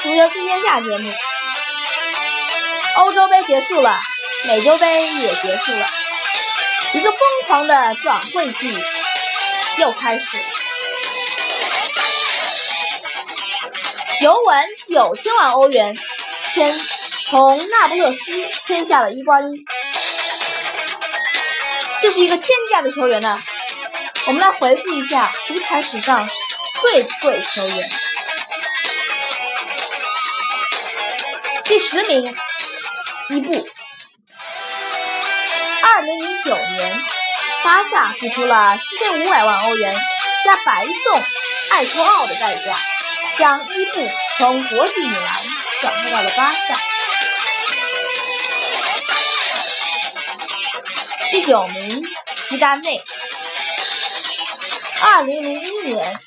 足球新天下》节目。欧洲杯结束了，美洲杯也结束了，一个疯狂的转会季又开始。尤文九千万欧元签从那不勒斯签下了伊瓜因，这是一个天价的球员呢。我们来回顾一下足坛史上最贵球员。第十名，伊布。二零零九年，巴萨付出了四千五百万欧元加白送艾托奥的代价。将伊布从国际米兰转会到了巴萨。第九名，齐达内。二零零一年，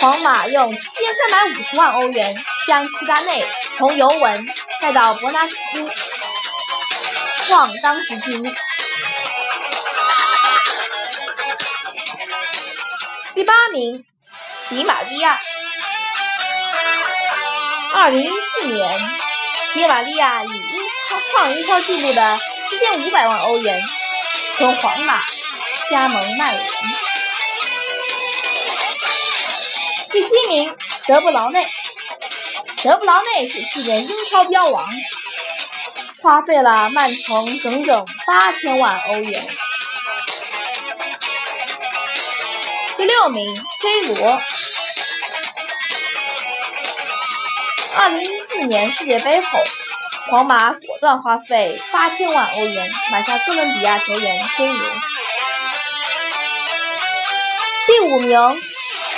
皇马用七千三百五十万欧元将齐达内从尤文带到伯纳乌，创当时纪录。第八名，迪玛利亚。二零一四年，迪玛利亚以英超创英超纪录的七千五百万欧元从皇马加盟曼联。第七名，德布劳内。德布劳内是去年英超标王，花费了曼城整整八千万欧元。第六名，J 罗。二零一四年世界杯后，皇马果断花费八千万欧元买下哥伦比亚球员 J 罗。第五名，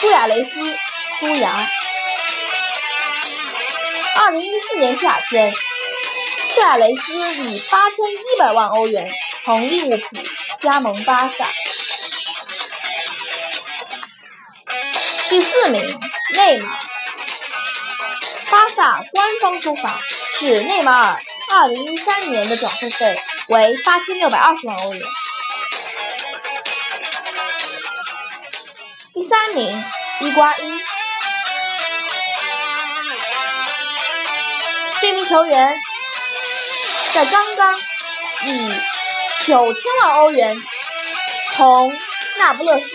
苏亚雷斯，苏牙。二零一四年夏天，苏亚雷斯以八千一百万欧元从利物浦加盟巴萨。第四名，内马尔。巴萨官方说法是内马尔2013年的转会费为8620万欧元。第三名，伊瓜因。这名球员在刚刚以9000万欧元从那不勒斯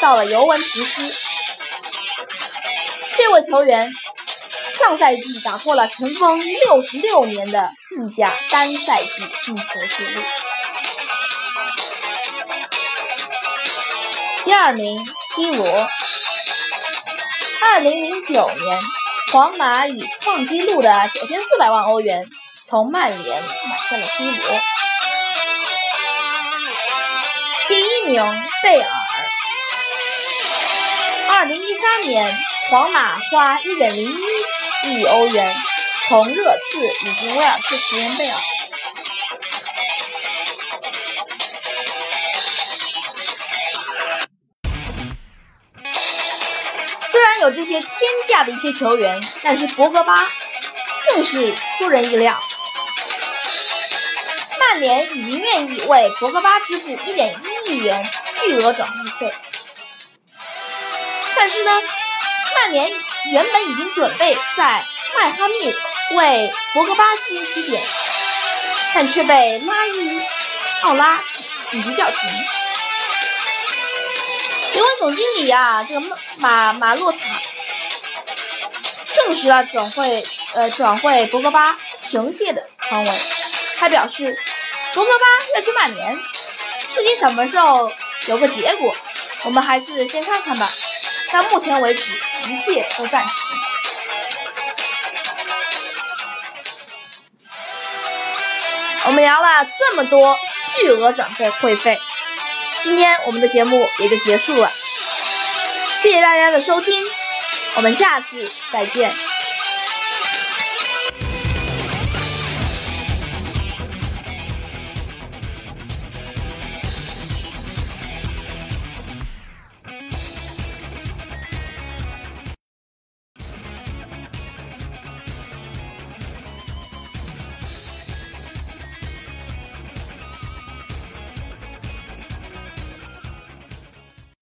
到了尤文图斯。这位球员。上赛季打破了尘封六十六年的意甲单赛季进球纪录。第二名，C 罗。二零零九年，皇马以创纪录的九千四百万欧元从曼联买下了 C 罗。第一名，贝尔。二零一三年，皇马花一点零一。亿欧元从热刺引进威尔士球员贝尔。这些天价的一些球员，但是博格巴更是出人意料。曼联已经愿意为博格巴支付一点一亿元巨额转会费，但是呢，曼联。原本已经准备在迈哈密为博格巴进行体检，但却被拉伊奥拉紧急叫停。因为总经理啊，这个马马洛塔证实了转会呃转会博格巴停歇的传闻，他表示博格巴要去曼联，至于什么时候有个结果，我们还是先看看吧。到目前为止，一切都暂停。我们聊了这么多巨额转费会费，今天我们的节目也就结束了。谢谢大家的收听，我们下次再见。